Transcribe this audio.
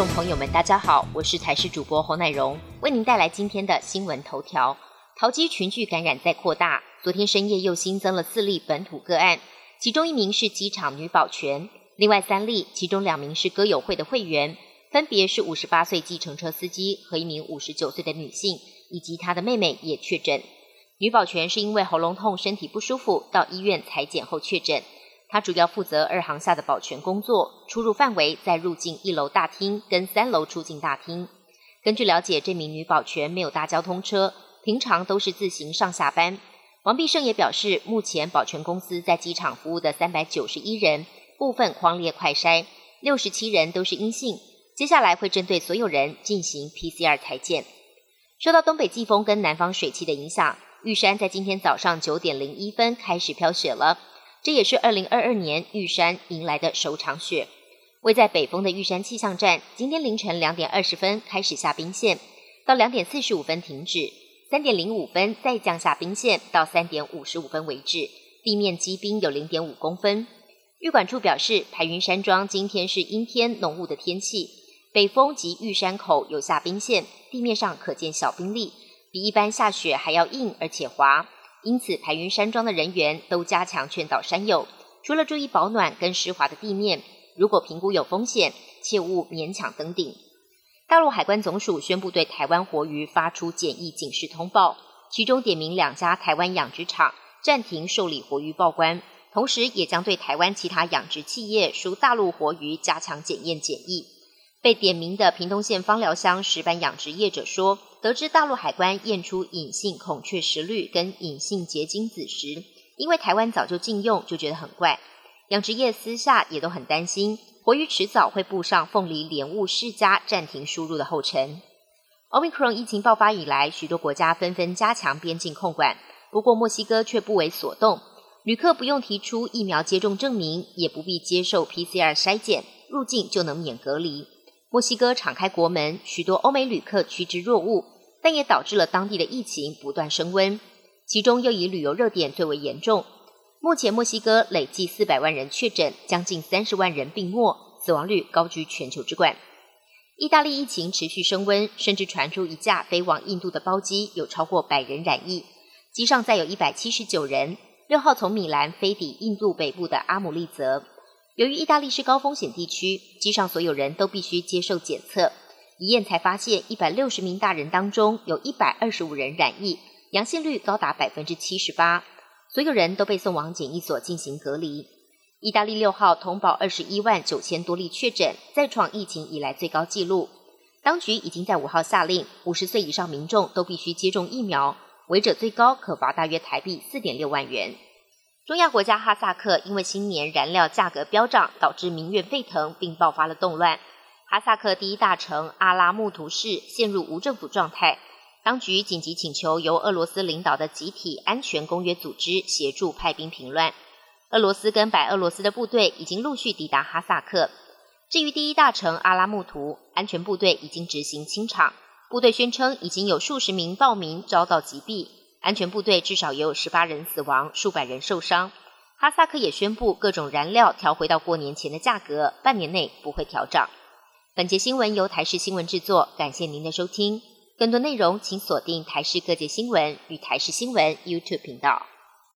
众朋友们，大家好，我是台视主播侯乃荣，为您带来今天的新闻头条。桃机群聚感染在扩大，昨天深夜又新增了四例本土个案，其中一名是机场女保全，另外三例，其中两名是歌友会的会员，分别是五十八岁计程车司机和一名五十九岁的女性，以及她的妹妹也确诊。女保全是因为喉咙痛、身体不舒服到医院裁检后确诊。他主要负责二航下的保全工作，出入范围在入境一楼大厅跟三楼出境大厅。根据了解，这名女保全没有搭交通车，平常都是自行上下班。王必胜也表示，目前保全公司在机场服务的三百九十一人，部分框列快筛，六十七人都是阴性。接下来会针对所有人进行 PCR 裁检。受到东北季风跟南方水汽的影响，玉山在今天早上九点零一分开始飘雪了。这也是二零二二年玉山迎来的首场雪。位在北峰的玉山气象站，今天凌晨两点二十分开始下冰线，到两点四十五分停止，三点零五分再降下冰线，到三点五十五分为止，地面积冰有零点五公分。玉管处表示，排云山庄今天是阴天浓雾的天气，北峰及玉山口有下冰线，地面上可见小冰粒，比一般下雪还要硬而且滑。因此，排云山庄的人员都加强劝导山友，除了注意保暖跟湿滑的地面，如果评估有风险，切勿勉强登顶。大陆海关总署宣布对台湾活鱼发出检疫警示通报，其中点名两家台湾养殖场暂停受理活鱼报关，同时也将对台湾其他养殖企业输大陆活鱼加强检验检疫。被点名的屏东县芳寮乡石板养殖业者说。得知大陆海关验出隐性孔雀石绿跟隐性结晶子时，因为台湾早就禁用，就觉得很怪。养殖业私下也都很担心，活鱼迟早会步上凤梨莲雾世家暂停输入的后尘。奥密克戎疫情爆发以来，许多国家纷纷加强边境控管，不过墨西哥却不为所动，旅客不用提出疫苗接种证明，也不必接受 PCR 筛检，入境就能免隔离。墨西哥敞开国门，许多欧美旅客趋之若鹜，但也导致了当地的疫情不断升温。其中又以旅游热点最为严重。目前墨西哥累计四百万人确诊，将近三十万人病末，死亡率高居全球之冠。意大利疫情持续升温，甚至传出一架飞往印度的包机有超过百人染疫，机上载有一百七十九人。六号从米兰飞抵印度北部的阿姆利泽。由于意大利是高风险地区，机上所有人都必须接受检测。一验才发现，一百六十名大人当中，有一百二十五人染疫，阳性率高达百分之七十八。所有人都被送往检疫所进行隔离。意大利六号通报二十一万九千多例确诊，再创疫情以来最高纪录。当局已经在五号下令，五十岁以上民众都必须接种疫苗，违者最高可罚大约台币四点六万元。中亚国家哈萨克因为新年燃料价格飙涨，导致民怨沸腾，并爆发了动乱。哈萨克第一大城阿拉木图市陷入无政府状态，当局紧急请求由俄罗斯领导的集体安全公约组织协助派兵平乱。俄罗斯跟白俄罗斯的部队已经陆续抵达哈萨克。至于第一大城阿拉木图，安全部队已经执行清场，部队宣称已经有数十名暴民遭到击毙。安全部队至少也有十八人死亡，数百人受伤。哈萨克也宣布各种燃料调回到过年前的价格，半年内不会调涨。本节新闻由台视新闻制作，感谢您的收听。更多内容请锁定台视各界新闻与台视新闻 YouTube 频道。